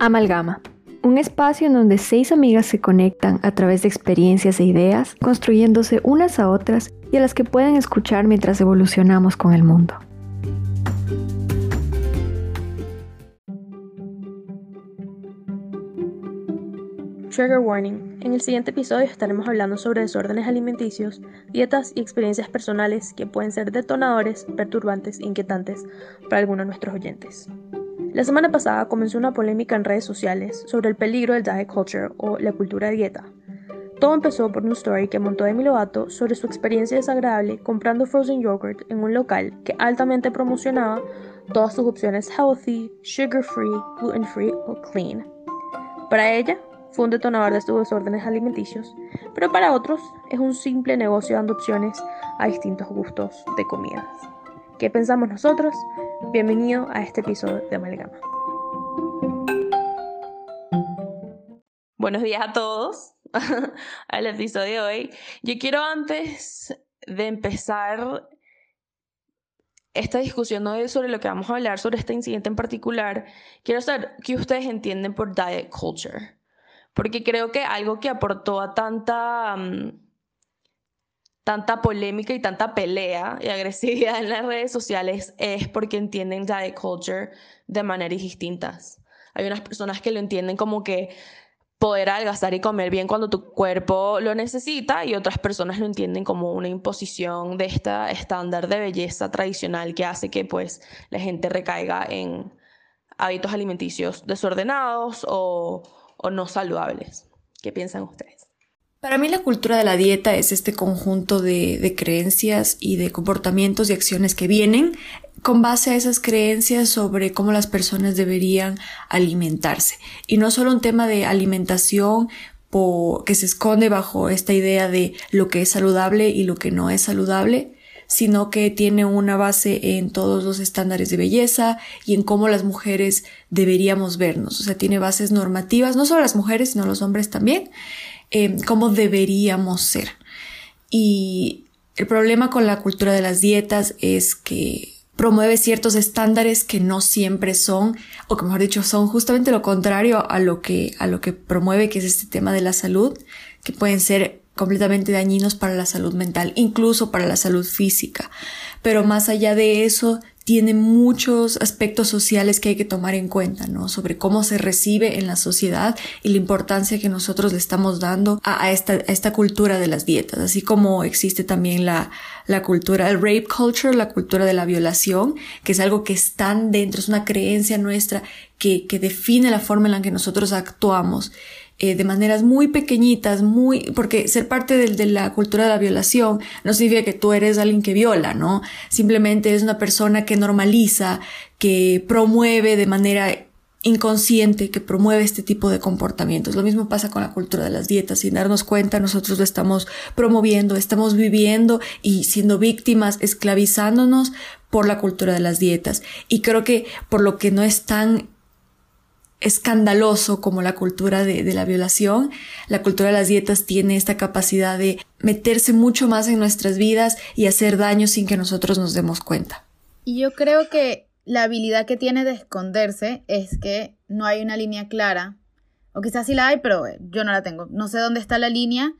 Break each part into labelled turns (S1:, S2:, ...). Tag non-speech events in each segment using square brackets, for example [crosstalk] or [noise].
S1: Amalgama, un espacio en donde seis amigas se conectan a través de experiencias e ideas, construyéndose unas a otras y a las que pueden escuchar mientras evolucionamos con el mundo.
S2: Trigger Warning. En el siguiente episodio estaremos hablando sobre desórdenes alimenticios, dietas y experiencias personales que pueden ser detonadores, perturbantes e inquietantes para algunos de nuestros oyentes. La semana pasada comenzó una polémica en redes sociales sobre el peligro del diet culture o la cultura dieta. Todo empezó por un story que montó Demi Lovato sobre su experiencia desagradable comprando frozen yogurt en un local que altamente promocionaba todas sus opciones healthy, sugar free, gluten free o clean. Para ella, fue un detonador de sus desórdenes alimenticios, pero para otros es un simple negocio dando opciones a distintos gustos de comidas. ¿Qué pensamos nosotros? Bienvenido a este episodio de Amalgama. Buenos días a todos [laughs] al episodio de hoy. Yo quiero antes de empezar esta discusión hoy sobre lo que vamos a hablar, sobre este incidente en particular, quiero saber qué ustedes entienden por diet culture. Porque creo que algo que aportó a tanta... Mm, tanta polémica y tanta pelea y agresividad en las redes sociales es porque entienden diet culture de maneras distintas. Hay unas personas que lo entienden como que poder adelgazar y comer bien cuando tu cuerpo lo necesita y otras personas lo entienden como una imposición de este estándar de belleza tradicional que hace que pues la gente recaiga en hábitos alimenticios desordenados o, o no saludables. ¿Qué piensan ustedes?
S3: Para mí la cultura de la dieta es este conjunto de, creencias y de comportamientos y acciones que vienen con base a esas creencias sobre cómo las personas deberían alimentarse. Y no solo un tema de alimentación que se esconde bajo esta idea de lo que es saludable y lo que no es saludable, sino que tiene una base en todos los estándares de belleza y en cómo las mujeres deberíamos vernos. O sea, tiene bases normativas, no solo las mujeres, sino los hombres también, eh, cómo deberíamos ser. Y el problema con la cultura de las dietas es que promueve ciertos estándares que no siempre son, o que mejor dicho, son justamente lo contrario a lo que, a lo que promueve, que es este tema de la salud, que pueden ser completamente dañinos para la salud mental, incluso para la salud física. Pero más allá de eso, tiene muchos aspectos sociales que hay que tomar en cuenta, ¿no? Sobre cómo se recibe en la sociedad y la importancia que nosotros le estamos dando a, esta, a esta, cultura de las dietas, así como existe también la, la cultura, el rape culture, la cultura de la violación, que es algo que está dentro, es una creencia nuestra que, que define la forma en la que nosotros actuamos. Eh, de maneras muy pequeñitas, muy, porque ser parte de, de, la cultura de la violación no significa que tú eres alguien que viola, ¿no? Simplemente es una persona que normaliza, que promueve de manera inconsciente, que promueve este tipo de comportamientos. Lo mismo pasa con la cultura de las dietas. Sin darnos cuenta, nosotros lo estamos promoviendo, estamos viviendo y siendo víctimas, esclavizándonos por la cultura de las dietas. Y creo que por lo que no es tan escandaloso como la cultura de, la violación, la cultura de las dietas tiene esta capacidad de meterse mucho más en nuestras vidas y hacer daño sin que nosotros nos demos cuenta.
S4: Y yo creo que la habilidad que tiene de esconderse es que no hay una línea clara, o quizás sí la hay, pero yo no la tengo. No sé dónde está la línea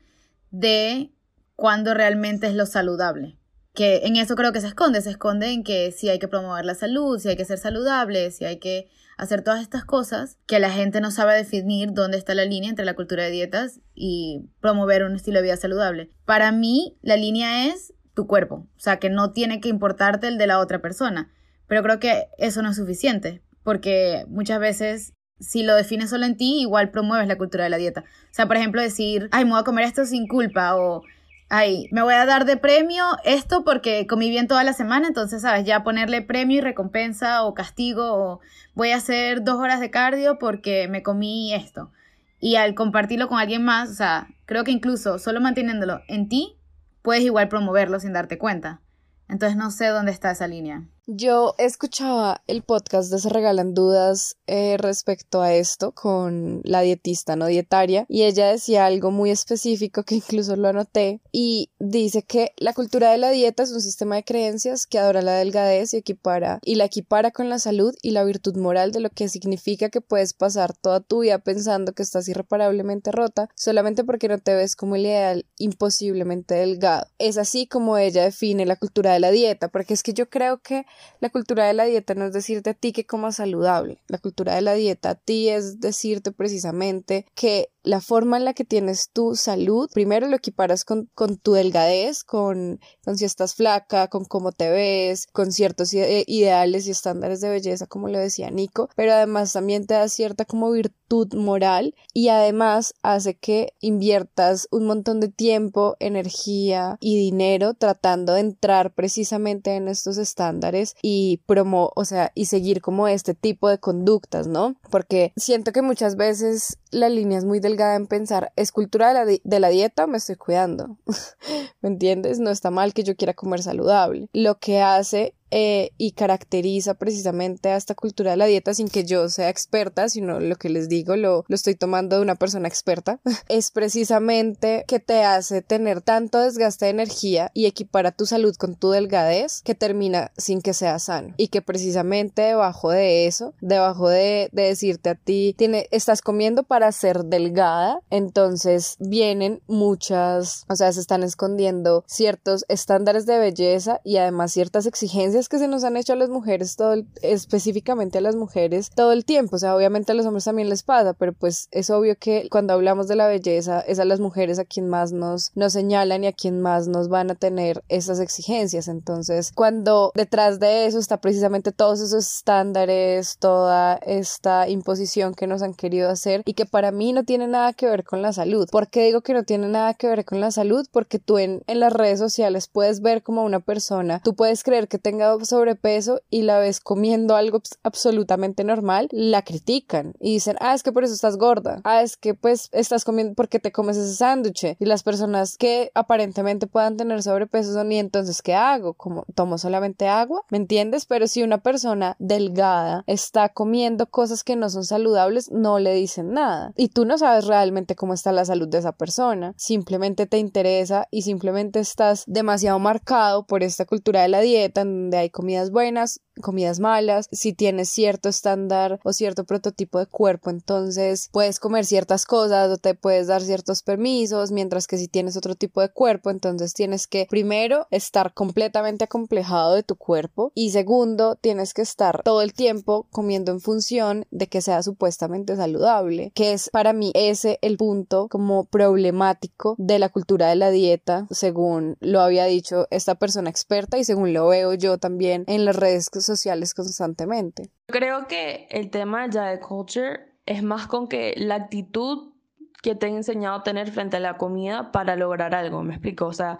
S4: de cuándo realmente es lo saludable. Que en eso creo que se esconde, se esconde en que si hay que promover la salud, si hay que ser saludable, si hay que hacer todas estas cosas que la gente no sabe definir dónde está la línea entre la cultura de dietas y promover un estilo de vida saludable. Para mí, la línea es tu cuerpo, o sea, que no tiene que importarte el de la otra persona. Pero creo que eso no es suficiente, porque muchas veces si lo defines solo en ti, igual promueves la cultura de la dieta. O sea, por ejemplo, decir, ay, me voy a comer esto sin culpa o ay, me voy a dar de premio esto porque comí bien toda la semana, entonces, ¿sabes? Ya ponerle premio y recompensa o castigo o voy a hacer dos horas de cardio porque me comí esto. Y al compartirlo con alguien más, o sea, creo que incluso solo manteniéndolo en ti, puedes igual promoverlo sin darte cuenta. Entonces no sé dónde está esa línea.
S5: Yo escuchaba el podcast de Se Regalan Dudas eh, respecto a esto con la dietista no dietaria y ella decía algo muy específico que incluso lo anoté y dice que la cultura de la dieta es un sistema de creencias que adora la delgadez y equipara y la equipara con la salud y la virtud moral de lo que significa que puedes pasar toda tu vida pensando que estás irreparablemente rota solamente porque no te ves como el ideal imposiblemente delgado. Es así como ella define la cultura de la dieta porque es que yo creo que la cultura de la dieta no es decirte a ti que comas saludable. La cultura de la dieta a ti es decirte precisamente que la forma en la que tienes tu salud, primero lo equiparas con, con tu delgadez, con, con, si estás flaca, con cómo te ves, con ciertos ideales y estándares de belleza, como lo decía Nico, pero además también te da cierta como virtud moral y además hace que inviertas un montón de tiempo, energía y dinero tratando de entrar precisamente en estos estándares y promo, o sea, y seguir como este tipo de conductas, ¿no? Porque siento que muchas veces la línea es muy delgada en pensar, ¿es cultura de la, de la dieta me estoy cuidando? [laughs] ¿Me entiendes? No está mal que yo quiera comer saludable. Lo que hace eh, y caracteriza precisamente a esta cultura de la dieta sin que yo sea experta, sino lo que les digo lo, lo estoy tomando de una persona experta, [laughs] es precisamente que te hace tener tanto desgaste de energía y equipar tu salud con tu delgadez que termina sin que sea sano y que precisamente debajo de eso, debajo de, de decirte a ti, tiene, estás comiendo para ser delgada, entonces vienen muchas, o sea, se están escondiendo ciertos estándares de belleza y además ciertas exigencias que se nos han hecho a las mujeres todo específicamente a las mujeres todo el tiempo, o sea, obviamente a los hombres también les pasa, pero pues es obvio que cuando hablamos de la belleza es a las mujeres a quien más nos, nos señalan y a quien más nos van a tener esas exigencias, entonces cuando detrás de eso está precisamente todos esos estándares, toda esta imposición que nos han querido hacer y que para mí no tiene nada que ver con la salud. ¿Por qué digo que no tiene nada que ver con la salud? Porque tú en, en las redes sociales puedes ver como una persona, tú puedes creer que tenga sobrepeso y la ves comiendo algo absolutamente normal, la critican y dicen, ah, es que por eso estás gorda, ah, es que pues estás comiendo porque te comes ese sándwich y las personas que aparentemente puedan tener sobrepeso son y entonces ¿qué hago? Como tomo solamente agua, ¿me entiendes? Pero si una persona delgada está comiendo cosas que no son saludables, no le dicen nada y tú no sabes realmente cómo está la salud de esa persona, simplemente te interesa y simplemente estás demasiado marcado por esta cultura de la dieta en donde hay comidas buenas, comidas malas, si tienes cierto estándar o cierto prototipo de cuerpo, entonces puedes comer ciertas cosas o te puedes dar ciertos permisos, mientras que si tienes otro tipo de cuerpo, entonces tienes que primero estar completamente acomplejado de tu cuerpo y segundo tienes que estar todo el tiempo comiendo en función de que sea supuestamente saludable, que es para mí ese el punto como problemático de la cultura de la dieta, según lo había dicho esta persona experta y según lo veo yo también en las redes sociales constantemente.
S2: Creo que el tema ya de culture es más con que la actitud que te he enseñado a tener frente a la comida para lograr algo, me explico, o sea,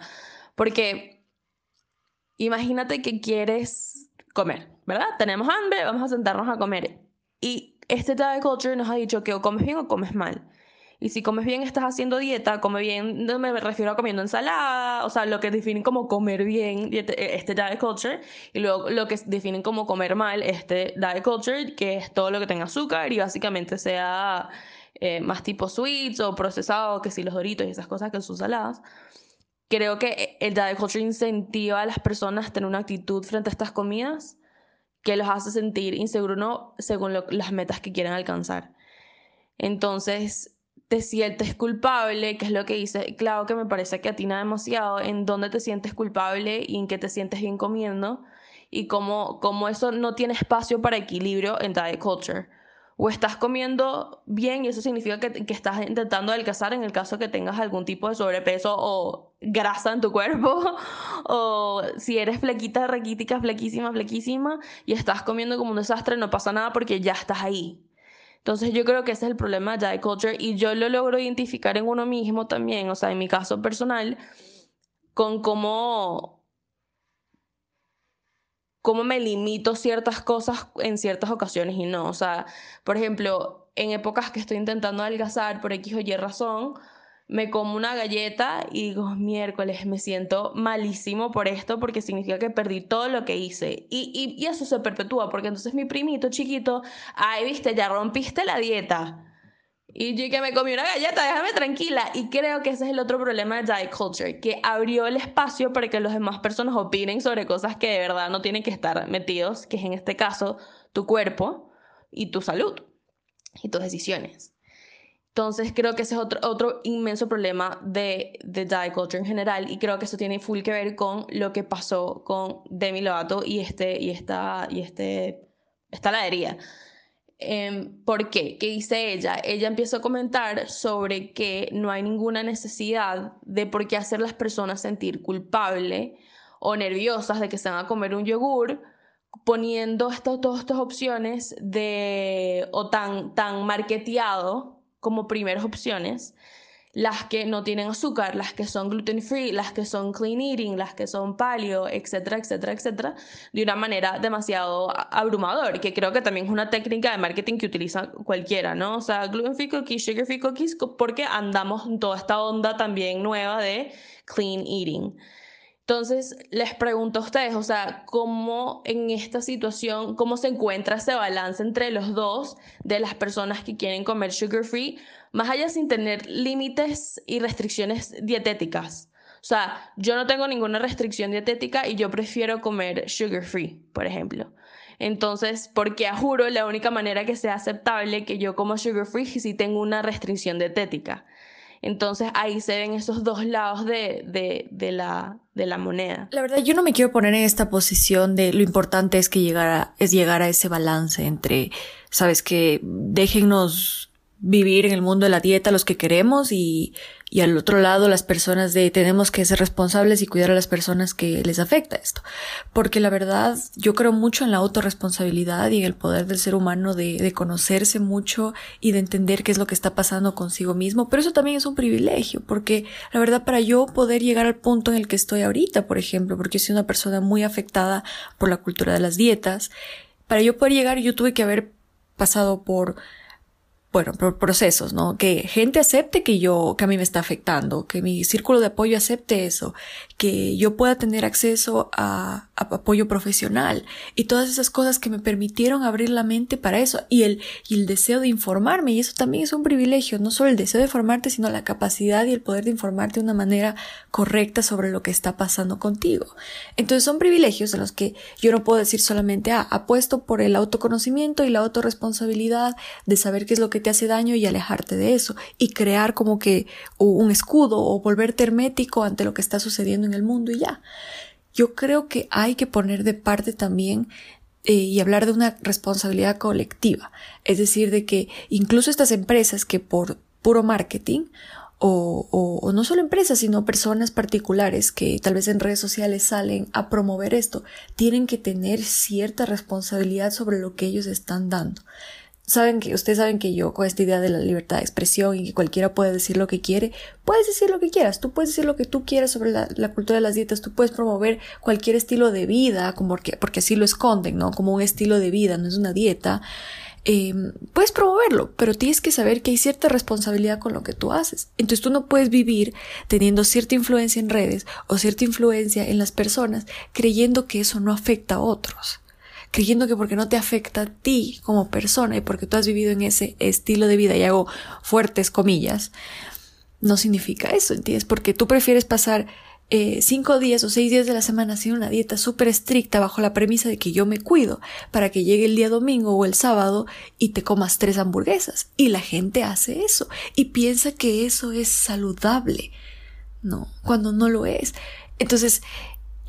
S2: porque imagínate que quieres comer, ¿verdad? Tenemos hambre, vamos a sentarnos a comer. Y este diet culture nos ha dicho que o comes bien o comes mal. Y si comes bien, estás haciendo dieta, come bien, no me refiero a comiendo ensalada, o sea, lo que definen como comer bien, este diet culture, y luego lo que definen como comer mal, este diet culture, que es todo lo que tenga azúcar y básicamente sea eh, más tipo sweets o procesado, que si los doritos y esas cosas que son saladas. Creo que el diet culture incentiva a las personas a tener una actitud frente a estas comidas que los hace sentir inseguros no según las metas que quieren alcanzar. Entonces, te sientes culpable, que es lo que dice, claro que me parece que atina demasiado en dónde te sientes culpable y en qué te sientes bien comiendo y cómo, cómo eso no tiene espacio para equilibrio en diet culture. O estás comiendo bien y eso significa que, que estás intentando adelgazar en el caso que tengas algún tipo de sobrepeso o grasa en tu cuerpo. [laughs] o si eres flequita, raquítica, flequísima, flequísima y estás comiendo como un desastre, no pasa nada porque ya estás ahí. Entonces yo creo que ese es el problema de culture y yo lo logro identificar en uno mismo también, o sea, en mi caso personal, con cómo, cómo me limito ciertas cosas en ciertas ocasiones y no. O sea, por ejemplo, en épocas que estoy intentando adelgazar por X o Y razón, me como una galleta y digo, miércoles, me siento malísimo por esto porque significa que perdí todo lo que hice. Y, y, eso se perpetúa porque entonces mi primito chiquito, ay, viste, ya rompiste la dieta. Y yo que me comí una galleta, déjame tranquila. Y creo que ese es el otro problema de diet culture, que abrió el espacio para que las demás personas opinen sobre cosas que de verdad no tienen que estar metidos, que es en este caso tu cuerpo y tu salud y tus decisiones. Entonces creo que ese es otro, otro inmenso problema de, de diet culture en general y creo que eso tiene full que ver con lo que pasó con Demi Lovato y, este, y, esta, y este, esta ladería. Em, ¿Por qué? ¿Qué dice ella? Ella empieza a comentar sobre que no hay ninguna necesidad de por qué hacer las personas sentir culpable o nerviosas de que se van a comer un yogur poniendo esto, todas estas opciones de o tan, tan marketeado como primeras opciones las que no tienen azúcar, las que son gluten free, las que son clean eating, las que son paleo, etcétera, etcétera, etcétera, de una manera demasiado abrumador, que creo que también es una técnica de marketing que utiliza cualquiera, ¿no? O sea, gluten free cookies, sugar free cookies, porque andamos en toda esta onda también nueva de clean eating. Entonces, les pregunto a ustedes, o sea, ¿cómo en esta situación, cómo se encuentra ese balance entre los dos de las personas que quieren comer sugar free, más allá sin tener límites y restricciones dietéticas? O sea, yo no tengo ninguna restricción dietética y yo prefiero comer sugar free, por ejemplo. Entonces, porque a juro, la única manera que sea aceptable que yo como sugar free es si tengo una restricción dietética. Entonces ahí se ven esos dos lados de, de, de, la, de la moneda.
S3: La verdad, yo no me quiero poner en esta posición de lo importante es que llegar es llegar a ese balance entre, sabes, que déjennos vivir en el mundo de la dieta los que queremos y, y al otro lado las personas de tenemos que ser responsables y cuidar a las personas que les afecta esto. Porque la verdad yo creo mucho en la autorresponsabilidad y en el poder del ser humano de, de conocerse mucho y de entender qué es lo que está pasando consigo mismo. Pero eso también es un privilegio porque la verdad para yo poder llegar al punto en el que estoy ahorita, por ejemplo, porque soy una persona muy afectada por la cultura de las dietas, para yo poder llegar yo tuve que haber pasado por bueno, procesos, ¿no? Que gente acepte que yo, que a mí me está afectando, que mi círculo de apoyo acepte eso, que yo pueda tener acceso a, apoyo profesional y todas esas cosas que me permitieron abrir la mente para eso y el, y el deseo de informarme y eso también es un privilegio, no solo el deseo de formarte, sino la capacidad y el poder de informarte de una manera correcta sobre lo que está pasando contigo. Entonces son privilegios en los que yo no puedo decir solamente, ah, apuesto por el autoconocimiento y la autorresponsabilidad de saber qué es lo que te hace daño y alejarte de eso y crear como que un escudo o volverte hermético ante lo que está sucediendo en el mundo y ya. Yo creo que hay que poner de parte también eh, y hablar de una responsabilidad colectiva. Es decir, de que incluso estas empresas que por puro marketing o, o, no solo empresas, sino personas particulares que tal vez en redes sociales salen a promover esto, tienen que tener cierta responsabilidad sobre lo que ellos están dando saben que, ustedes saben que yo con esta idea de la libertad de expresión y que cualquiera puede decir lo que quiere, puedes decir lo que quieras, tú puedes decir lo que tú quieras sobre la, cultura de las dietas, tú puedes promover cualquier estilo de vida, como porque, porque así lo esconden, ¿no? Como un estilo de vida, no es una dieta. Em, puedes promoverlo, pero tienes que saber que hay cierta responsabilidad con lo que tú haces. Entonces tú no puedes vivir teniendo cierta influencia en redes o cierta influencia en las personas creyendo que eso no afecta a otros creyendo que porque no te afecta a ti como persona y porque tú has vivido en ese estilo de vida, y hago fuertes comillas, no significa eso, ¿entiendes? Porque tú prefieres pasar eh, cinco días o seis días de la semana haciendo una dieta súper estricta bajo la premisa de que yo me cuido para que llegue el día domingo o el sábado y te comas tres hamburguesas. Y la gente hace eso y piensa que eso es saludable. No, cuando no lo es. Entonces,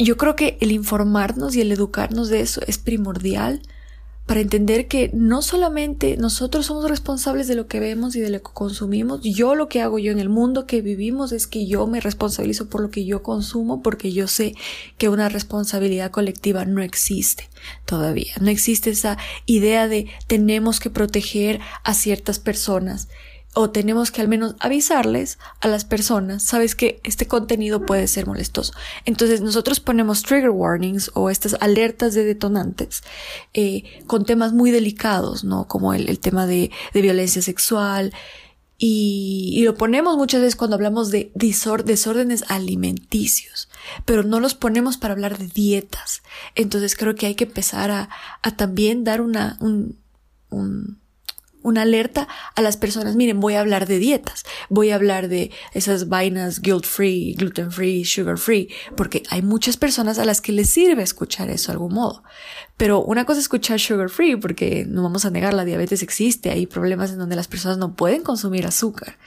S3: yo creo que el informarnos y el educarnos de eso es primordial para entender que no solamente nosotros somos responsables de lo que vemos y de lo que consumimos, yo lo que hago yo en el mundo que vivimos es que yo me responsabilizo por lo que yo consumo porque yo sé que una responsabilidad colectiva no existe todavía, no existe esa idea de tenemos que proteger a ciertas personas o tenemos que al menos avisarles a las personas, sabes que este contenido puede ser molestoso. Entonces nosotros ponemos trigger warnings o estas alertas de detonantes eh, con temas muy delicados, ¿no? Como el, tema de, de violencia sexual y, lo ponemos muchas veces cuando hablamos de desórdenes alimenticios, pero no los ponemos para hablar de dietas. Entonces creo que hay que empezar a, también dar una, un, una alerta a las personas, miren, voy a hablar de dietas, voy a hablar de esas vainas guilt free, gluten free, sugar free, porque hay muchas personas a las que les sirve escuchar eso de algún modo. Pero una cosa es escuchar sugar free, porque no vamos a negar, la diabetes existe, hay problemas en donde las personas no pueden consumir azúcar.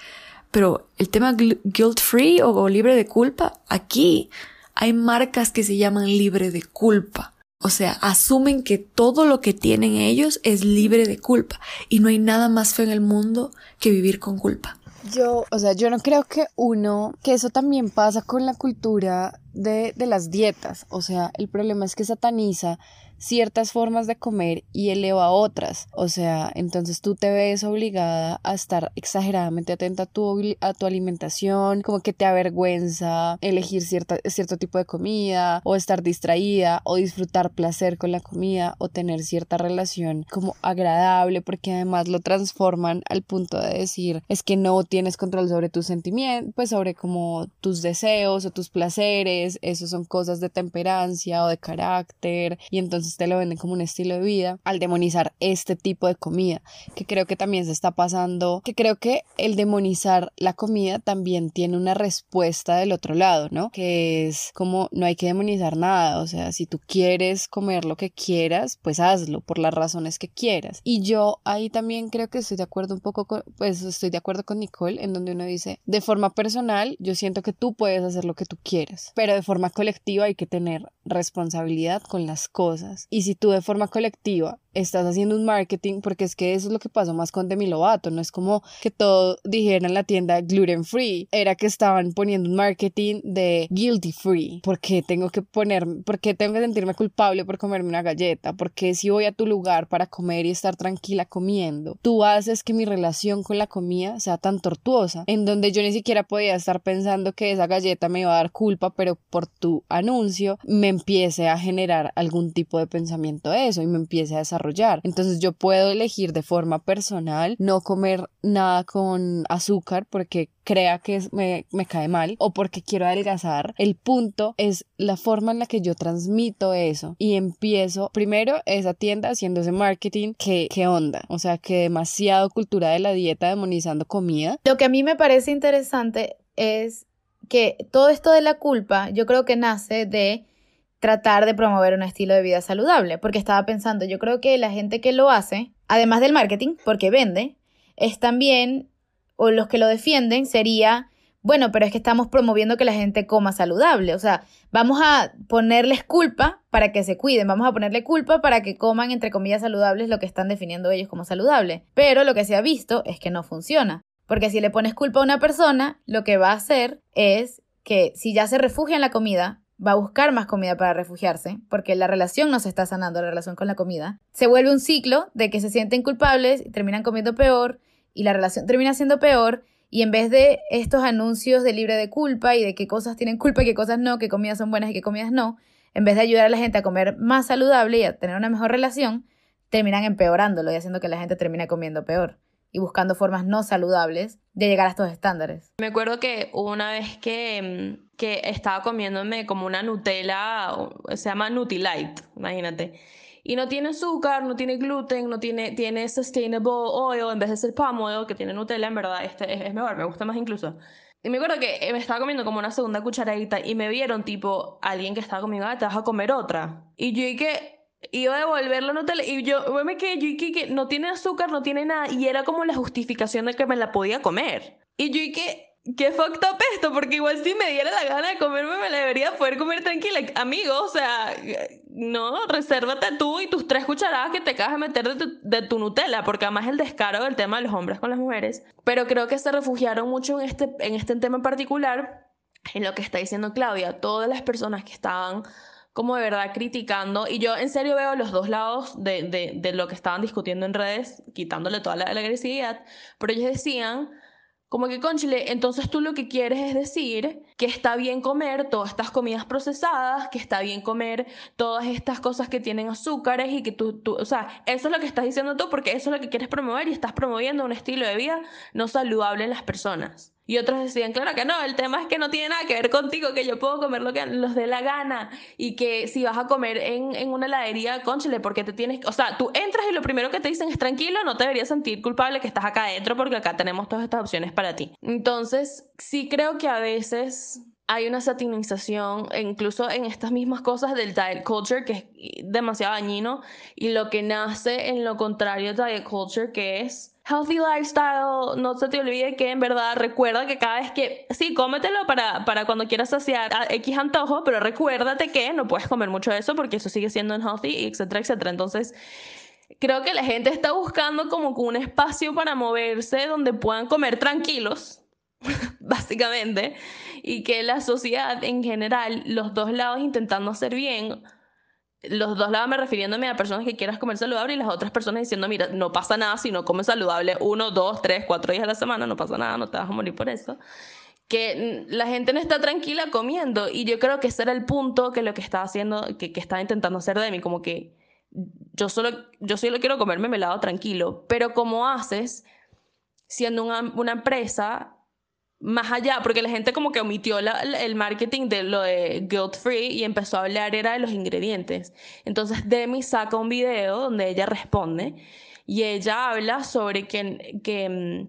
S3: Pero el tema guilt free o libre de culpa, aquí hay marcas que se llaman libre de culpa. O sea, asumen que todo lo que tienen ellos es libre de culpa y no hay nada más feo en el mundo que vivir con culpa.
S5: Yo, o sea, yo no creo que uno, que eso también pasa con la cultura de, de las dietas. O sea, el problema es que sataniza ciertas formas de comer y eleva otras. O sea, entonces tú te ves obligada a estar exageradamente atenta a tu, a tu alimentación, como que te avergüenza elegir cierta, cierto tipo de comida o estar distraída o disfrutar placer con la comida o tener cierta relación como agradable porque además lo transforman al punto de decir es que no tienes control sobre tus sentimientos, pues sobre como tus deseos o tus placeres, eso son cosas de temperancia o de carácter y entonces te lo venden como un estilo de vida, al demonizar este tipo de comida, que creo que también se está pasando, que creo que el demonizar la comida también tiene una respuesta del otro lado, ¿no? Que es como no hay que demonizar nada, o sea, si tú quieres comer lo que quieras, pues hazlo por las razones que quieras. Y yo ahí también creo que estoy de acuerdo un poco con, pues estoy de acuerdo con Nicole en donde uno dice, de forma personal, yo siento que tú puedes hacer lo que tú quieras, pero de forma colectiva hay que tener responsabilidad con las cosas. Y si tú de forma colectiva estás haciendo un marketing, porque es que eso es lo que pasó más con Demi Lovato, no es como que todo dijera en la tienda gluten free, era que estaban poniendo un marketing de guilty free, porque tengo que poner, porque tengo que sentirme culpable por comerme una galleta, porque si voy a tu lugar para comer y estar tranquila comiendo, tú haces que mi relación con la comida sea tan tortuosa, en donde yo ni siquiera podía estar pensando que esa galleta me iba a dar culpa, pero por tu anuncio me empiece a generar algún tipo de pensamiento de eso y me empiece a desarrollar entonces yo puedo elegir de forma personal no comer nada con azúcar porque crea que me, me, cae mal o porque quiero adelgazar. El punto es la forma en la que yo transmito eso y empiezo primero esa tienda haciendo ese marketing que, qué onda, o sea que demasiado cultura de la dieta demonizando comida.
S4: Lo que a mí me parece interesante es que todo esto de la culpa yo creo que nace de tratar de promover un estilo de vida saludable, porque estaba pensando, yo creo que la gente que lo hace, además del marketing, porque vende, es también, o los que lo defienden, sería, bueno, pero es que estamos promoviendo que la gente coma saludable, o sea, vamos a ponerles culpa para que se cuiden, vamos a ponerle culpa para que coman, entre comillas, saludables lo que están definiendo ellos como saludable, pero lo que se ha visto es que no funciona. Porque si le pones culpa a una persona, lo que va a hacer es que si ya se refugia en la comida, va a buscar más comida para refugiarse, porque la relación no se está sanando, la relación con la comida. Se vuelve un ciclo de que se sienten culpables y terminan comiendo peor y la relación termina siendo peor y en vez de estos anuncios de libre de culpa y de qué cosas tienen culpa y qué cosas no, qué comidas son buenas y qué comidas no, en vez de ayudar a la gente a comer más saludable y a tener una mejor relación, terminan empeorándolo y haciendo que la gente termine comiendo peor y buscando formas no saludables de llegar a estos estándares.
S2: Me acuerdo que una vez que, mm, que estaba comiéndome como una Nutella, se llama Nutrilite, imagínate. Y no tiene azúcar, no tiene gluten, no tiene, tiene sustainable oil, en vez de ser palm oil, que tiene Nutella, en verdad este es, es mejor, me gusta más incluso. Y me acuerdo que me estaba comiendo como una segunda cucharadita y me vieron tipo alguien que estaba comiendo, ah, te vas a comer otra. Y yo dije, iba a devolver la Nutella y yo me quedé, yo que no tiene azúcar, no tiene nada y era como la justificación de que me la podía comer. Y yo dije, qué fucked up esto, porque igual si me diera la gana de comerme me la debería poder comer tranquila. Amigo, o sea, no, resérvate tú y tus tres cucharadas que te acabas de meter de tu, de tu Nutella, porque además el descaro del tema de los hombres con las mujeres. Pero creo que se refugiaron mucho en este, en este tema en particular, en lo que está diciendo Claudia, todas las personas que estaban como de verdad criticando. Y yo en serio veo los dos lados de, de, de lo que estaban discutiendo en redes, quitándole toda la, agresividad. Pero ellos decían Como que, conchile, entonces tú lo que quieres es decir que está bien comer todas estas comidas procesadas, que está bien comer todas estas cosas que tienen azúcares y que tú, tú, o sea, eso es lo que estás diciendo tú porque eso es lo que quieres promover y estás promoviendo un estilo de vida no saludable en las personas. Y otros decían, claro que no, el tema es que no tiene nada que ver contigo, que yo puedo comer lo que los dé la gana y que si vas a comer en, en una heladería, conchile, porque te tienes, o sea, tú entras y lo primero que te dicen es tranquilo, no te deberías sentir culpable que estás acá adentro porque acá tenemos todas estas opciones para ti. Entonces, sí creo que a veces hay una satinización, incluso en estas mismas cosas del diet culture, que es demasiado dañino, y lo que nace en lo contrario de diet culture, que es healthy lifestyle, no se te olvide que en verdad recuerda que cada vez que, sí, cómetelo para, para cuando quieras saciar a X antojo, pero recuérdate que no puedes comer mucho de eso porque eso sigue siendo unhealthy, etcétera, etcétera. Entonces, creo que la gente está buscando como un espacio para moverse donde puedan comer tranquilos, [laughs] básicamente, y que la sociedad en general, los dos lados intentando hacer bien, los dos lados me refiriéndome a personas que quieras comer saludable y las otras personas diciendo, mira, no pasa nada si no comes saludable uno, dos, tres, cuatro días a la semana, no pasa nada, no te vas a morir por eso. Que la gente no está tranquila comiendo y yo creo que ese era el punto que lo que estaba haciendo, que, que estaba intentando hacer de mí, como que yo solo, yo solo quiero comerme melado tranquilo, pero ¿cómo haces siendo una, una empresa más allá, porque la gente como que omitió el marketing de lo de guilt free y empezó a hablar era de los ingredientes. Entonces Demi saca un video donde ella responde y ella habla sobre que, que, mm,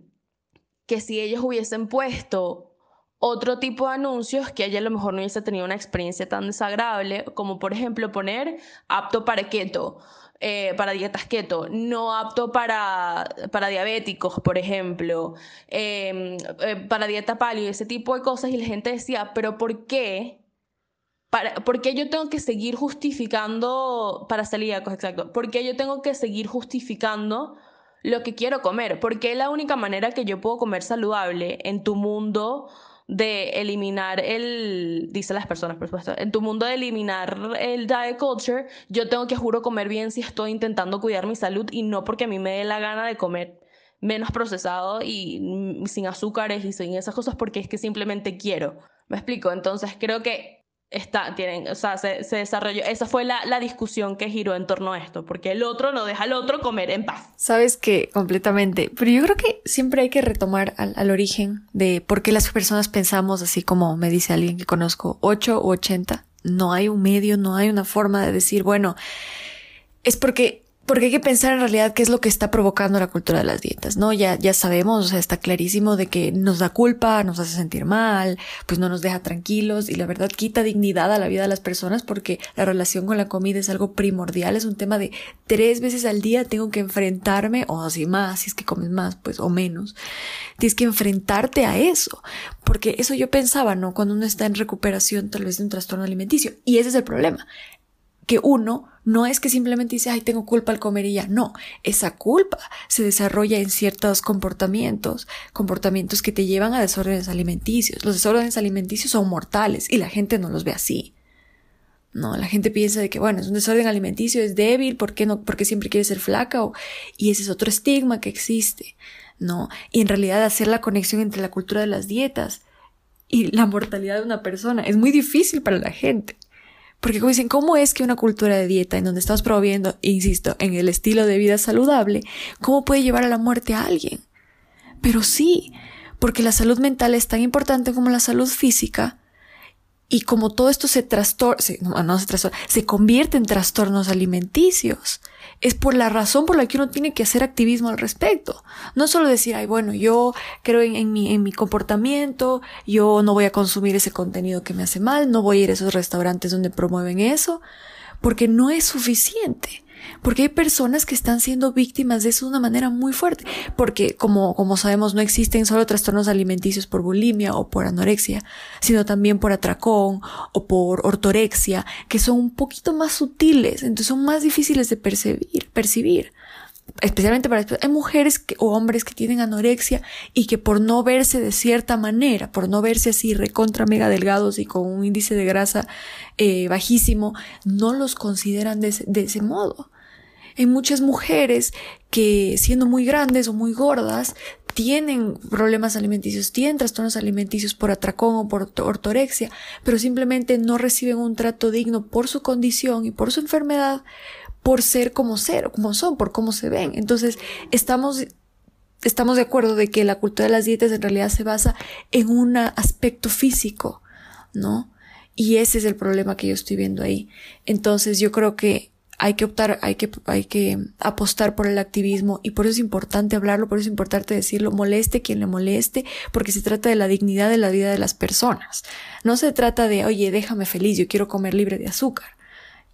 S2: que si ellos hubiesen puesto otro tipo de anuncios que ella a lo mejor no hubiese tenido una experiencia tan desagradable, como por ejemplo poner apto para keto eh, para dietas keto, no apto para, para diabéticos, por ejemplo, em, eh, para dieta paleo, ese tipo de cosas, y la gente decía, pero ¿por qué? Para, ¿Por qué yo tengo que seguir justificando para celíacos, exacto? ¿Por qué yo tengo que seguir justificando lo que quiero comer? Porque la única manera que yo puedo comer saludable en tu mundo de eliminar el, dice las personas, por supuesto, en tu mundo de eliminar el diet culture, yo tengo que, juro, comer bien si estoy intentando cuidar mi salud y no porque a mí me dé la gana de comer menos procesado y sin azúcares y sin esas cosas porque es que simplemente quiero. ¿Me explico? Entonces creo que está, tienen, o sea, se, se desarrolló, esa fue la, la, discusión que giró en torno a esto, porque el otro no deja al otro comer en paz.
S3: Sabes que completamente, pero yo creo que siempre hay que retomar al, al, origen de por qué las personas pensamos así como me dice alguien que conozco, 8 o 80. No hay un medio, no hay una forma de decir, bueno, es porque porque hay que pensar en realidad qué es lo que está provocando la cultura de las dietas, ¿no? Ya, ya sabemos, o sea, está clarísimo de que nos da culpa, nos hace sentir mal, pues no nos deja tranquilos y la verdad quita dignidad a la vida de las personas porque la relación con la comida es algo primordial, es un tema de tres veces al día tengo que enfrentarme, o así más, si es que comes más, pues, o menos, tienes que enfrentarte a eso, porque eso yo pensaba, ¿no? Cuando uno está en recuperación tal vez de un trastorno alimenticio, y ese es el problema que uno no es que simplemente dice, ay, tengo culpa al comer y ya. No, esa culpa se desarrolla en ciertos comportamientos, comportamientos que te llevan a desórdenes alimenticios. Los desórdenes alimenticios son mortales y la gente no los ve así. No, la gente piensa de que, bueno, es un desorden alimenticio, es débil, ¿por qué no? Porque siempre quiere ser flaca o, y ese es otro estigma que existe. No, y en realidad hacer la conexión entre la cultura de las dietas y la mortalidad de una persona es muy difícil para la gente. Porque como dicen, ¿cómo es que una cultura de dieta en donde estamos promoviendo, insisto, en el estilo de vida saludable, cómo puede llevar a la muerte a alguien? Pero sí, porque la salud mental es tan importante como la salud física y como todo esto se trastorna, no, se se convierte en trastornos alimenticios es por la razón por la que uno tiene que hacer activismo al respecto. No solo decir, ay, bueno, yo creo en, mi, en mi comportamiento, yo no voy a consumir ese contenido que me hace mal, no voy a ir a esos restaurantes donde promueven eso, porque no es suficiente. Porque hay personas que están siendo víctimas de eso de una manera muy fuerte. Porque, como, como sabemos, no existen solo trastornos alimenticios por bulimia o por anorexia, sino también por atracón o por ortorexia, que son un poquito más sutiles, entonces son más difíciles de percibir, percibir especialmente para hay mujeres o hombres que tienen anorexia y que por no verse de cierta manera, por no verse así recontra mega delgados y con un índice de grasa eh, bajísimo, no los consideran de, de ese modo. Hay muchas mujeres que siendo muy grandes o muy gordas tienen problemas alimenticios, tienen trastornos alimenticios por atracón o por ortorexia, pero simplemente no reciben un trato digno por su condición y por su enfermedad, por ser como ser, como son, por cómo se ven. Entonces, estamos estamos de acuerdo de que la cultura de las dietas en realidad se basa en un aspecto físico, ¿no? Y ese es el problema que yo estoy viendo ahí. Entonces yo creo que hay que optar, hay que, hay que apostar por el activismo y por eso es importante hablarlo, por eso es importante decirlo, moleste quien le moleste, porque se trata de la dignidad de la vida de las personas. No se trata de, oye, déjame feliz, yo quiero comer libre de azúcar.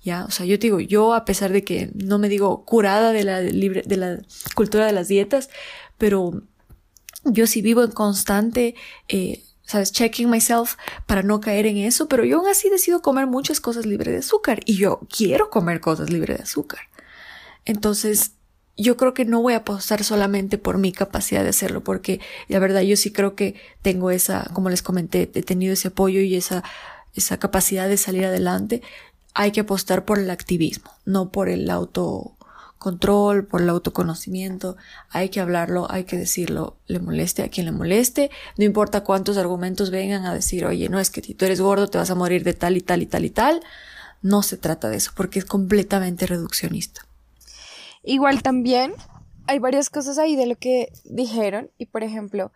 S3: Ya, o sea, yo digo, yo a pesar de que no me digo curada de la libre, de la cultura de las dietas, pero yo sí vivo en constante, eh, ¿sabes? Checking myself para no caer en eso, pero yo aún así decido comer muchas cosas libres de azúcar y yo quiero comer cosas libres de azúcar. Entonces, yo creo que no voy a apostar solamente por mi capacidad de hacerlo, porque la verdad yo sí creo que tengo esa, como les comenté, he tenido ese apoyo y esa, esa capacidad de salir adelante. Hay que apostar por el activismo, no por el auto control, por el autoconocimiento, hay que hablarlo, hay que decirlo, le moleste a quien le moleste, no importa cuántos argumentos vengan a decir, oye, no es que si tú eres gordo te vas a morir de tal y tal y tal y tal, no se trata de eso, porque es completamente reduccionista.
S5: Igual también hay varias cosas ahí de lo que dijeron y por ejemplo,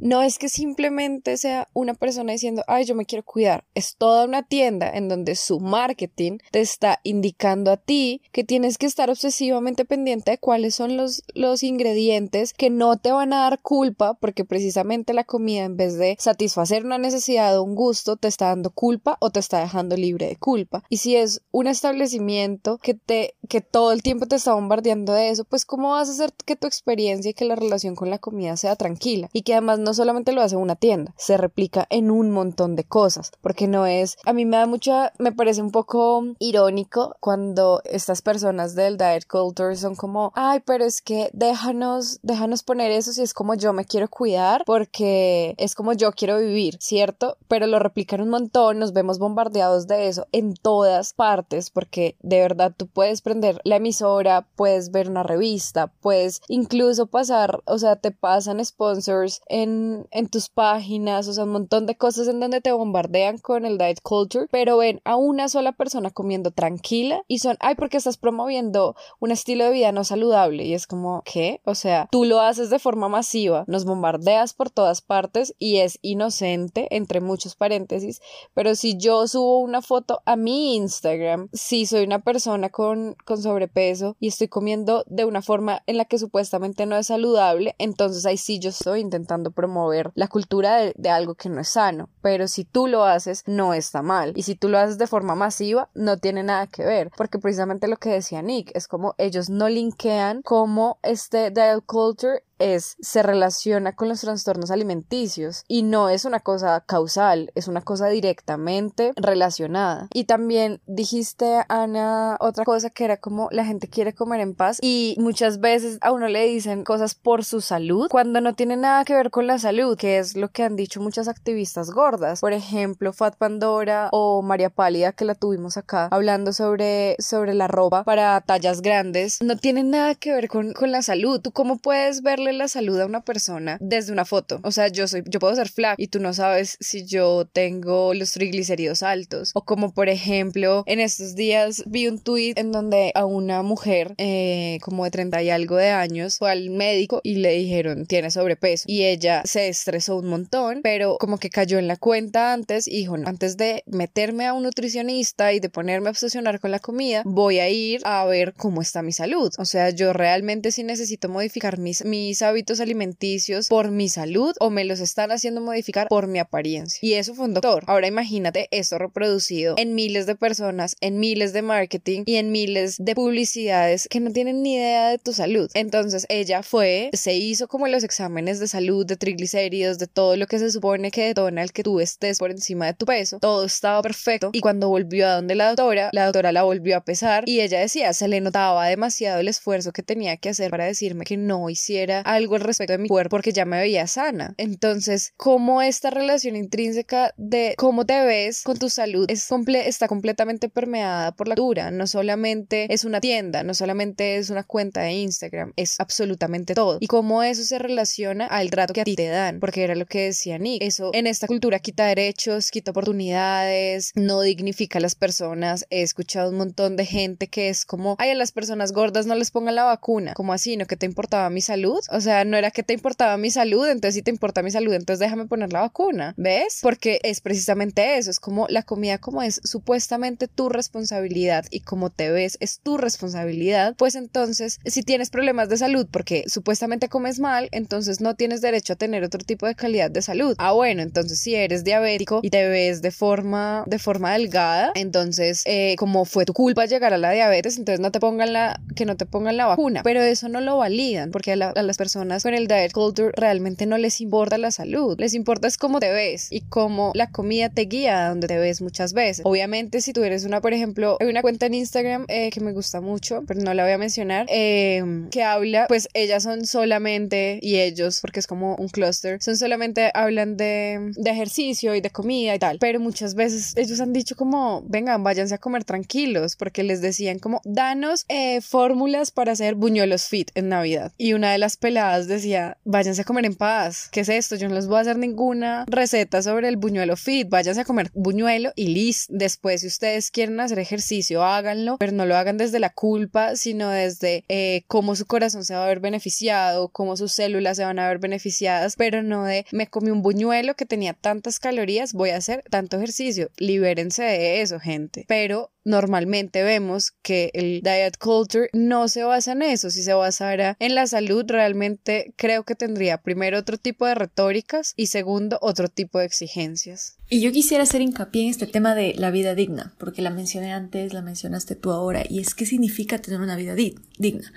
S5: no es que simplemente sea una persona diciendo, ay, yo me quiero cuidar, es toda una tienda en donde su marketing te está indicando a ti que tienes que estar obsesivamente pendiente de cuáles son los, los ingredientes que no te van a dar culpa porque precisamente la comida en vez de satisfacer una necesidad o un gusto te está dando culpa o te está dejando libre de culpa. Y si es un establecimiento que te que todo el tiempo te está bombardeando de eso, pues cómo vas a que tu experiencia y que la relación con la comida sea tranquila y que además no solamente lo hace una tienda, se replica en un montón de cosas, porque no es, a mí me da mucha, me parece un poco irónico cuando estas personas del diet culture son como, ay, pero es que déjanos, déjanos poner eso si es como yo me quiero cuidar, porque es como yo quiero vivir, ¿cierto? Pero lo replican un montón, nos vemos bombardeados de eso en todas partes, porque de verdad tú puedes prender la emisora, puedes ver una revista, puedes incluso pasar, o sea, te pasan sponsors en, en tus páginas, o sea, un montón de cosas en donde te bombardean con el diet culture, pero ven a una sola persona comiendo tranquila y son, ay, porque estás promoviendo un estilo de vida no saludable y es como, ¿qué? O sea, tú lo haces de forma masiva, nos bombardeas por todas partes y es inocente, entre muchos paréntesis, pero si yo subo una foto a mi Instagram, si soy una persona con, con sobrepeso y estoy comiendo de una forma en la que supuestamente no es saludable, entonces ahí sí yo estoy intentando promover la cultura de, algo que no es sano. Pero si tú lo haces, no está mal. Y si tú lo haces de forma masiva, no tiene nada que ver. Porque precisamente lo que decía Nick es como ellos no linkean como este diet culture es, se relaciona con los trastornos alimenticios y no es una cosa causal, es una cosa directamente relacionada. Y también dijiste, Ana, otra cosa que era como la gente quiere comer en paz y muchas veces a uno le dicen cosas por su salud cuando no tiene nada que ver con la salud, que es lo que han dicho muchas activistas gordas. Por ejemplo, Fat Pandora o María Pálida, que la tuvimos acá, hablando sobre, sobre la ropa para tallas grandes, no tiene nada que ver con, con la salud. ¿Tú cómo puedes verle la salud a una persona desde una foto. O sea, yo soy, yo puedo ser flaca y tú no sabes si yo tengo los triglicéridos altos. O como por ejemplo, en estos días vi un tweet en donde a una mujer eh, como de 30 y algo de años fue al médico y le dijeron tiene sobrepeso y ella se estresó un montón, pero como que cayó en la cuenta antes y dijo, antes de meterme a un nutricionista y de ponerme a obsesionar con la comida, voy a ir a ver cómo está mi salud. O sea, yo realmente sí necesito modificar mis, mis hábitos alimenticios por mi salud o me los están haciendo modificar por mi apariencia. Y eso fue un doctor. Ahora imagínate esto reproducido en miles de personas, en miles de marketing y en miles de publicidades que no tienen ni idea de tu salud. Entonces ella fue, se hizo como los exámenes de salud, de triglicéridos, de todo lo que se supone que detona el que tú estés por encima de tu peso. Todo estaba perfecto y cuando volvió a donde la doctora, la doctora la volvió a pesar y ella decía, se le notaba demasiado el esfuerzo que tenía que hacer para decirme que no hiciera algo al respecto de mi cuerpo porque ya me veía sana. Entonces, como esta relación intrínseca de cómo te ves con tu salud es comple está completamente permeada por la cultura, no solamente es una tienda, no solamente es una cuenta de Instagram, es absolutamente todo. Y cómo eso se relaciona al trato que a ti te dan, porque era lo que decía Nick, eso en esta cultura quita derechos, quita oportunidades, no dignifica a las personas. He escuchado un montón de gente que es como, ay, a las personas gordas no les pongan la vacuna, como así, ¿no? ¿Que te importaba mi salud? O sea, no era que te importaba mi salud, entonces si te importa mi salud, entonces déjame poner la vacuna, ¿ves? Porque es precisamente eso, es como la comida como es supuestamente tu responsabilidad y como te ves es tu responsabilidad, pues entonces si tienes problemas de salud porque supuestamente comes mal, entonces no tienes derecho a tener otro tipo de calidad de salud. Ah, bueno, entonces si eres diabético y te ves de forma, de forma delgada, entonces eh, como fue tu culpa llegar a la diabetes, entonces no te pongan la, que no te pongan la vacuna, pero eso no lo validan porque a, las personas con el diet culture realmente no les importa la salud, les importa es cómo te ves y cómo la comida te guía a donde te ves muchas veces. Obviamente si tú eres una, por ejemplo, hay una cuenta en Instagram eh, que me gusta mucho, pero no la voy a mencionar, eh, que habla, pues ellas son solamente, y ellos, porque es como un cluster, son solamente, hablan de, de ejercicio y de comida y tal, pero muchas veces ellos han dicho como, vengan, váyanse a comer tranquilos, porque les decían como, danos eh, fórmulas para hacer buñuelos fit en Navidad. Y una de las decía, váyanse a comer en paz, ¿qué es esto? Yo no les voy a hacer ninguna receta sobre el buñuelo fit, váyanse a comer buñuelo y listo. Después, si ustedes quieren hacer ejercicio, háganlo, pero no lo hagan desde la culpa, sino desde eh, cómo su corazón se va a ver beneficiado, cómo sus células se van a ver beneficiadas, pero no de me comí un buñuelo que tenía tantas calorías, voy a hacer tanto ejercicio. Libérense de eso, gente. Pero normalmente vemos que el diet culture no se basa en eso, si se basara en la salud realmente creo que tendría primero otro tipo de retóricas y segundo otro tipo de exigencias.
S3: Y yo quisiera hacer hincapié en este tema de la vida digna, porque la mencioné antes, la mencionaste tú ahora, y es qué significa tener una vida digna.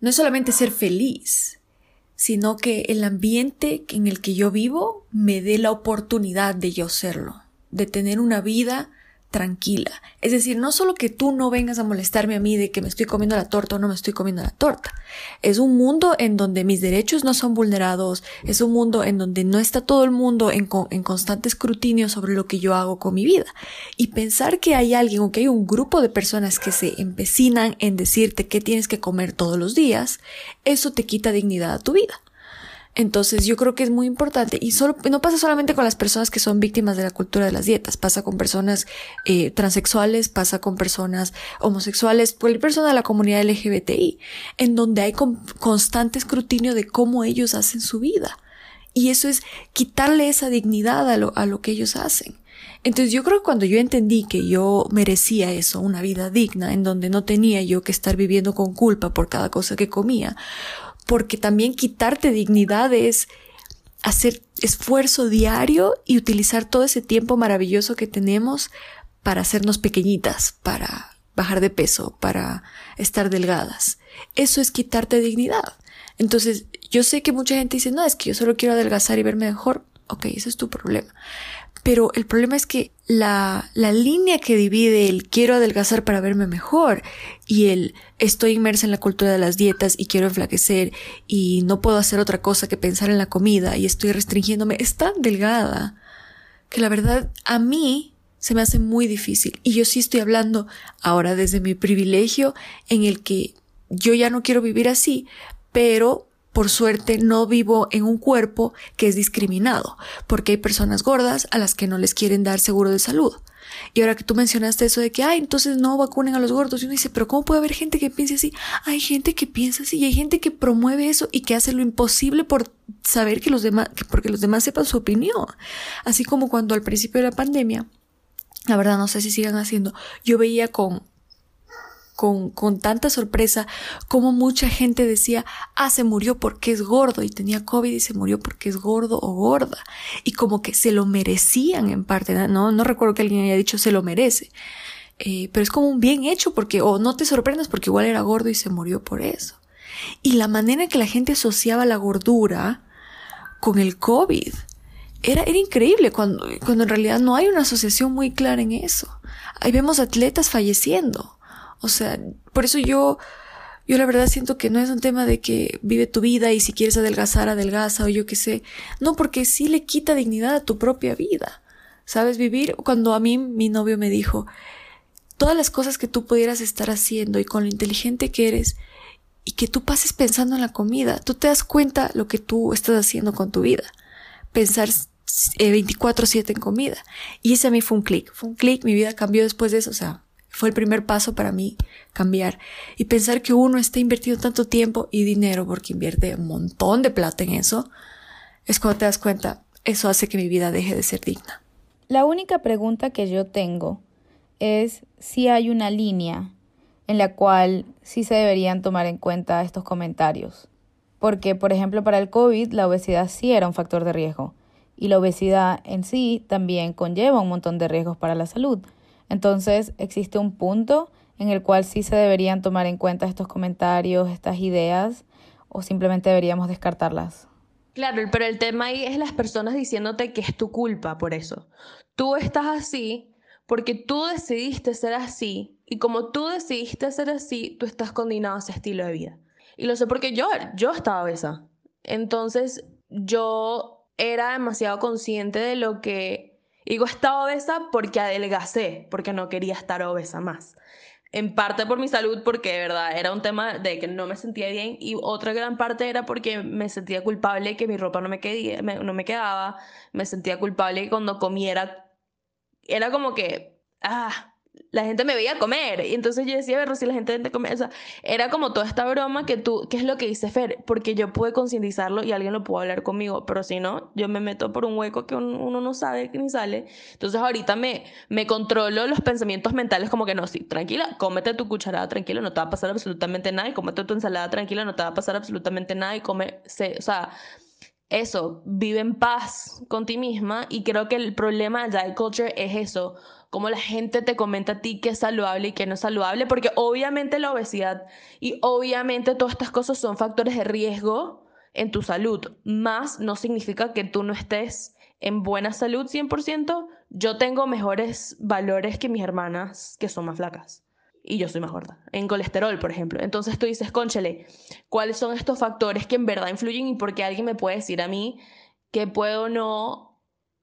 S3: No es solamente ser feliz, sino que el ambiente en el que yo vivo me dé la oportunidad de yo serlo, de tener una vida tranquila. Es decir, no solo que tú no vengas a molestarme a mí de que me estoy comiendo la torta o no me estoy comiendo la torta. Es un mundo en donde mis derechos no son vulnerados. Es un mundo en donde no está todo el mundo en, en constante escrutinio sobre lo que yo hago con mi vida. Y pensar que hay alguien o que hay un grupo de personas que se empecinan en decirte qué tienes que comer todos los días, eso te quita dignidad a tu vida. Entonces yo creo que es muy importante y solo, no pasa solamente con las personas que son víctimas de la cultura de las dietas, pasa con personas eh, transexuales, pasa con personas homosexuales, cualquier persona de la comunidad LGBTI, en donde hay constante escrutinio de cómo ellos hacen su vida. Y eso es quitarle esa dignidad a lo, a lo que ellos hacen. Entonces yo creo que cuando yo entendí que yo merecía eso, una vida digna, en donde no tenía yo que estar viviendo con culpa por cada cosa que comía, porque también quitarte dignidad es hacer esfuerzo diario y utilizar todo ese tiempo maravilloso que tenemos para hacernos pequeñitas, para bajar de peso, para estar delgadas. Eso es quitarte dignidad. Entonces, yo sé que mucha gente dice, no, es que yo solo quiero adelgazar y verme mejor. Ok, ese es tu problema. Pero el problema es que la, la línea que divide el quiero adelgazar para verme mejor y el estoy inmersa en la cultura de las dietas y quiero enflaquecer y no puedo hacer otra cosa que pensar en la comida y estoy restringiéndome es tan delgada que la verdad a mí se me hace muy difícil. Y yo sí estoy hablando ahora desde mi privilegio en el que yo ya no quiero vivir así, pero por suerte no vivo en un cuerpo que es discriminado, porque hay personas gordas a las que no les quieren dar seguro de salud. Y ahora que tú mencionaste eso de que, ay, entonces no vacunen a los gordos, y uno dice, pero ¿cómo puede haber gente que piense así? Hay gente que piensa así y hay gente que promueve eso y que hace lo imposible por saber que los demás, porque los demás sepan su opinión. Así como cuando al principio de la pandemia, la verdad no sé si sigan haciendo, yo veía con con, con tanta sorpresa como mucha gente decía, ah, se murió porque es gordo y tenía COVID y se murió porque es gordo o gorda. Y como que se lo merecían en parte, no, no recuerdo que alguien haya dicho se lo merece. Eh, pero es como un bien hecho porque, o no te sorprendas porque igual era gordo y se murió por eso. Y la manera en que la gente asociaba la gordura con el COVID era, era increíble cuando, cuando en realidad no hay una asociación muy clara en eso. Ahí vemos atletas falleciendo o sea, por eso yo, Yo la verdad siento que no es un tema de que vive tu vida y si quieres adelgazar, adelgaza o yo qué sé. No, porque sí le quita dignidad a tu propia vida. ¿Sabes? Vivir, cuando a mí mi novio me dijo, todas las cosas que tú pudieras estar haciendo y con lo inteligente que eres y que tú pases pensando en la comida, tú te das cuenta lo que tú estás haciendo con tu vida. Pensar 24/7 eh, en comida. Y ese a mí fue un clic, fue un clic, mi vida cambió después de eso, o sea, fue el primer paso para mí cambiar y pensar que uno está invirtiendo tanto tiempo y dinero porque invierte un montón de plata en eso, es cuando te das cuenta, eso hace que mi vida deje de ser digna.
S4: La única pregunta que yo tengo es si hay una línea en la cual sí se deberían tomar en cuenta estos comentarios. Porque, por ejemplo, para el COVID la obesidad sí era un factor de riesgo y la obesidad en sí también conlleva un montón de riesgos para la salud. Entonces existe un punto en el cual sí se deberían tomar en cuenta estos comentarios, estas ideas, o simplemente deberíamos descartarlas.
S2: Claro, pero el tema ahí es las personas diciéndote que es tu culpa por eso. Tú estás así porque tú decidiste ser así y como tú decidiste ser así, tú estás condenado a ese estilo de vida. Y lo sé porque yo, yo estaba obesa. Entonces yo era demasiado consciente de lo que digo, estaba obesa porque adelgacé, porque no quería estar obesa más. En parte por mi salud, porque de verdad era un tema de que no me sentía bien. Y otra gran parte era porque me sentía culpable que mi ropa no me, no me quedaba. Me sentía culpable que cuando comiera. Era como que. Ah, la gente me veía comer. Y entonces yo decía, ver, si la gente te come. O sea, era como toda esta broma que tú, ¿qué es lo que dice Fer? Porque yo pude concientizarlo y alguien lo pudo hablar conmigo. Pero si no, yo me meto por un hueco que uno no sabe ni sale. Entonces ahorita me, me controlo los pensamientos mentales como que no, sí, tranquila, cómete tu cucharada tranquilo, no te va a pasar absolutamente nada. Y cómete tu ensalada tranquila, no te va a pasar absolutamente nada. Y come, o sea eso, vive en paz con ti misma y creo que el problema de diet culture es eso, cómo la gente te comenta a ti qué es saludable y qué no es saludable, porque obviamente la obesidad y obviamente todas estas cosas son factores de riesgo en tu salud, más no significa que tú no estés en buena salud 100%, yo tengo mejores valores que mis hermanas que son más flacas y yo soy más gorda. En colesterol, por ejemplo. Entonces tú dices, conchale, ¿cuáles son estos factores que en verdad influyen y por qué alguien me puede decir a mí que puedo no,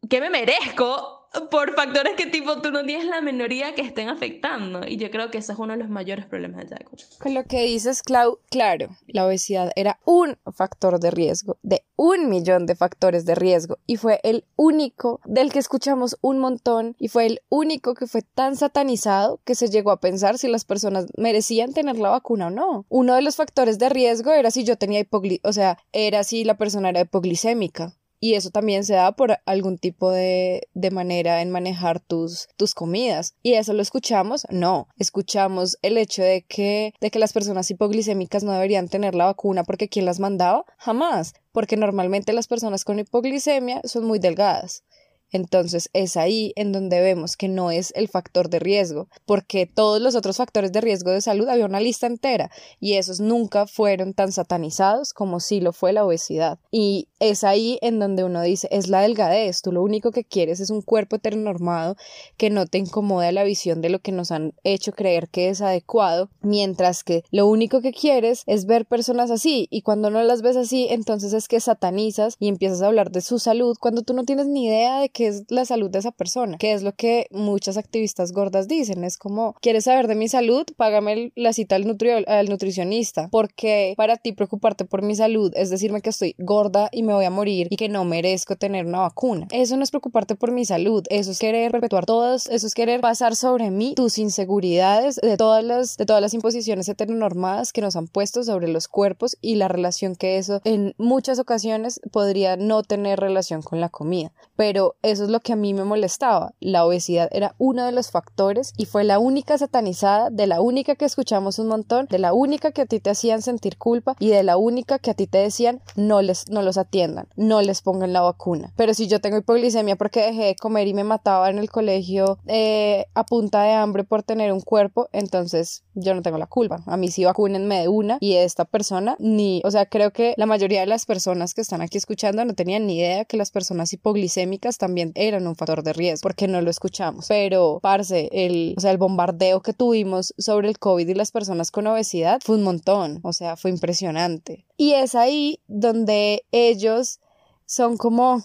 S2: que me merezco por factores que tipo tú no tienes la minoría que estén afectando. Y yo creo que ese es uno de los mayores problemas de Jack.
S5: Con lo que dices, Clau, claro, la obesidad era un factor de riesgo, de un millón de factores de riesgo, y fue el único del que escuchamos un montón, y fue el único que fue tan satanizado que se llegó a pensar si las personas merecían tener la vacuna o no. Uno de los factores de riesgo era si yo tenía hipoglicemia, o sea, era si la persona era hipoglicémica y eso también se da por algún tipo de, de, manera en manejar tus, tus comidas. ¿Y eso lo escuchamos? No, escuchamos el hecho de que, de que las personas hipoglicémicas no deberían tener la vacuna porque ¿quién las mandaba? Jamás, porque normalmente las personas con hipoglicemia son muy delgadas. Entonces es ahí en donde vemos que no es el factor de riesgo, porque todos los otros factores de riesgo de salud había una lista entera y esos nunca fueron tan satanizados como si lo fue la obesidad. Y es ahí en donde uno dice, es la delgadez, tú lo único que quieres es un cuerpo heteronormado que no te incomoda la visión de lo que nos han hecho creer que es adecuado, mientras que lo único que quieres es ver personas así y cuando no las ves así, entonces es que satanizas y empiezas a hablar de su salud cuando tú no tienes ni idea de que es la salud de esa persona, que es lo que muchas activistas gordas dicen, es como, ¿quieres saber de mi salud? Págame la cita al, al nutricionista, porque para ti preocuparte por mi salud es decirme que estoy gorda y me voy a morir y que no merezco tener una vacuna. Eso no es preocuparte por mi salud, eso es querer perpetuar todas, eso es querer pasar sobre mí tus inseguridades de todas las, de todas las imposiciones heteronormadas que nos han puesto sobre los cuerpos y la relación que eso en muchas ocasiones podría no tener relación con la comida. Pero eso es lo que a mí me molestaba. La obesidad era uno de los factores y fue la única satanizada, de la única que escuchamos un montón, de la única que a ti te hacían sentir culpa y de la única que a ti te decían no les no los atiendan, no les pongan la vacuna. Pero si yo tengo hipoglicemia porque dejé de comer y me mataba en el colegio eh, a punta de hambre por tener un cuerpo, entonces yo no tengo la culpa. A mí sí vacúnenme de una y esta persona ni, o sea, creo que la mayoría de las personas que están aquí escuchando no tenían ni idea que las personas hipoglicémicas también también eran un factor de riesgo porque no lo escuchamos. Pero, parce, el, o sea, el bombardeo que tuvimos sobre el COVID y las personas con obesidad fue un montón, o sea, fue impresionante. Y es ahí donde ellos son como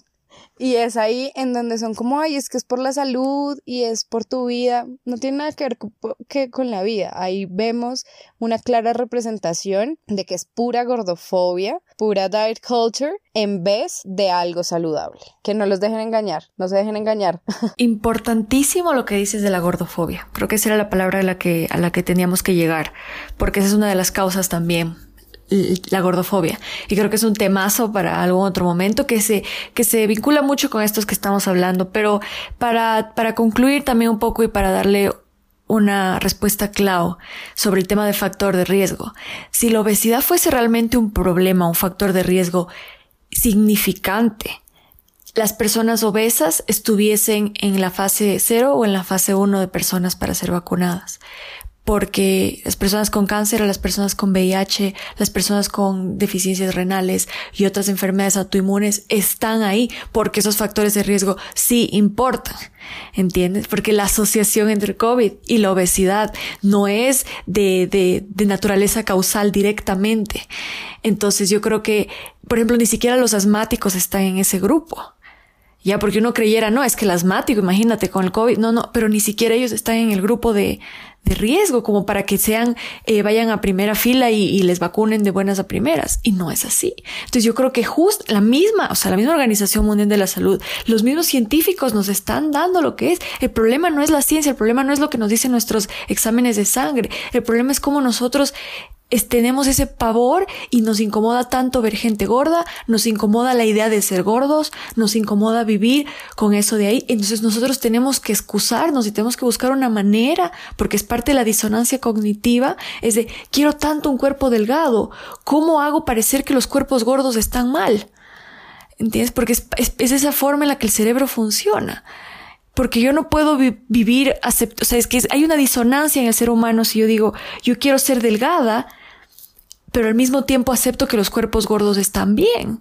S5: y es ahí en donde son como, ay, es que es por la salud y es por tu vida. No tiene nada que ver que con la vida. Ahí vemos una clara representación de que es pura gordofobia, pura diet culture, en vez de algo saludable. Que no los dejen engañar, no se dejen engañar. [laughs]
S3: Importantísimo lo que dices de la gordofobia. Creo que esa era la palabra a la que, a la que teníamos que llegar, porque esa es una de las causas también la gordofobia. Y creo que es un temazo para algún otro momento que se, que se vincula mucho con estos que estamos hablando. Pero para, para concluir también un poco y para darle una respuesta clave sobre el tema de factor de riesgo. Si la obesidad fuese realmente un problema, un factor de riesgo significante, las personas obesas estuviesen en la fase 0 o en la fase 1 de personas para ser vacunadas porque las personas con cáncer, las personas con VIH, las personas con deficiencias renales y otras enfermedades autoinmunes están ahí porque esos factores de riesgo sí importan. ¿Entiendes? Porque la asociación entre COVID y la obesidad no es de, de, de naturaleza causal directamente. Entonces yo creo que, por ejemplo, ni siquiera los asmáticos están en ese grupo. Ya, porque uno creyera, no, es que el asmático, imagínate con el COVID, no, no, pero ni siquiera ellos están en el grupo de, de riesgo como para que sean, eh, vayan a primera fila y, les vacunen de buenas a primeras. Y no es así. Entonces yo creo que justo la misma, o sea, la misma Organización Mundial de la Salud, los mismos científicos nos están dando lo que es. El problema no es la ciencia, el problema no es lo que nos dicen nuestros exámenes de sangre. El problema es cómo nosotros tenemos ese pavor y nos incomoda tanto ver gente gorda, nos incomoda la idea de ser gordos, nos incomoda vivir con eso de ahí. Entonces nosotros tenemos que excusarnos y tenemos que buscar una manera, porque es parte de la disonancia cognitiva, es de quiero tanto un cuerpo delgado, ¿cómo hago parecer que los cuerpos gordos están mal? ¿Entiendes? Porque es, esa forma en la que el cerebro funciona porque yo no puedo vivir acepto, o sea, es que hay una disonancia en el ser humano si yo digo, yo quiero ser delgada, pero al mismo tiempo acepto que los cuerpos gordos están bien.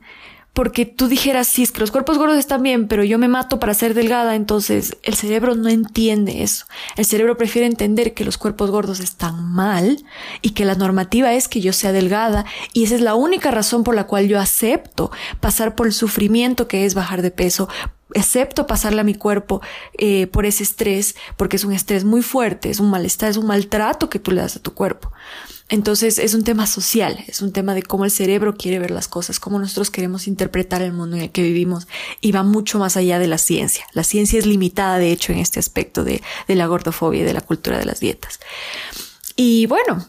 S3: Porque tú dijeras, sí, es que los cuerpos gordos están bien, pero yo me mato para ser delgada, entonces el cerebro no entiende eso. El cerebro prefiere entender que los cuerpos gordos están mal y que la normativa es que yo sea delgada y esa es la única razón por la cual yo acepto pasar por el sufrimiento que es bajar de peso, acepto pasarle a mi cuerpo eh, por ese estrés, porque es un estrés muy fuerte, es un malestar, es un maltrato que tú le das a tu cuerpo. Entonces es un tema social, es un tema de cómo el cerebro quiere ver las cosas, cómo nosotros queremos interpretar el mundo en el que vivimos y va mucho más allá de la ciencia. La ciencia es limitada, de hecho, en este aspecto de, la gordofobia y de la cultura de las dietas. Y bueno,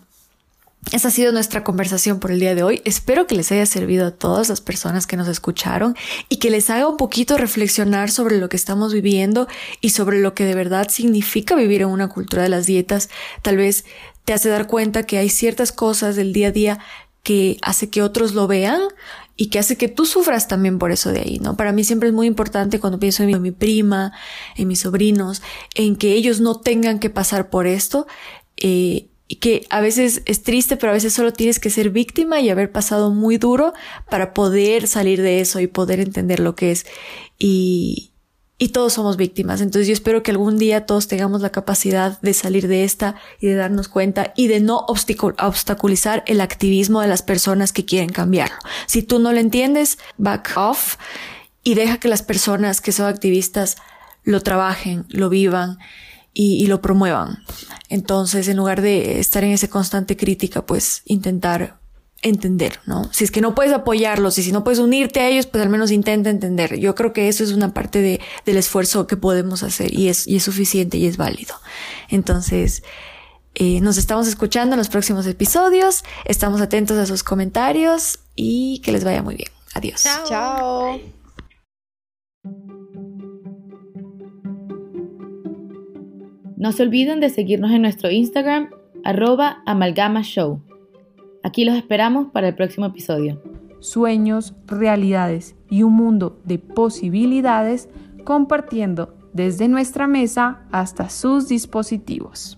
S3: esa ha sido nuestra conversación por el día de hoy. Espero que les haya servido a todas las personas que nos escucharon y que les haga un poquito reflexionar sobre lo que estamos viviendo y sobre lo que de verdad significa vivir en una cultura de las dietas. Tal vez te hace dar cuenta que hay ciertas cosas del día a día que hace que otros lo vean y que hace que tú sufras también por eso de ahí, ¿no? Para mí siempre es muy importante cuando pienso en mi, prima, en mis sobrinos, en que ellos no tengan que pasar por esto, eh, y que a veces es triste, pero a veces solo tienes que ser víctima y haber pasado muy duro para poder salir de eso y poder entender lo que es. Y, y todos somos víctimas. Entonces yo espero que algún día todos tengamos la capacidad de salir de esta y de darnos cuenta y de no obstaculizar el activismo de las personas que quieren cambiarlo. Si tú no lo entiendes, back off y deja que las personas que son activistas lo trabajen, lo vivan y, y lo promuevan. Entonces, en lugar de estar en esa constante crítica, pues intentar entender, ¿no? Si es que no puedes apoyarlos y si no puedes unirte a ellos, pues al menos intenta entender. Yo creo que eso es una parte de, del esfuerzo que podemos hacer y es, y es suficiente y es válido. Entonces, eh, nos estamos escuchando en los próximos episodios, estamos atentos a sus comentarios y que les vaya muy bien. Adiós.
S5: Chao. Chao.
S4: No se olviden de seguirnos en nuestro Instagram, arroba amalgamashow. Aquí los esperamos para el próximo episodio.
S6: Sueños, realidades y un mundo de posibilidades compartiendo desde nuestra mesa hasta sus dispositivos.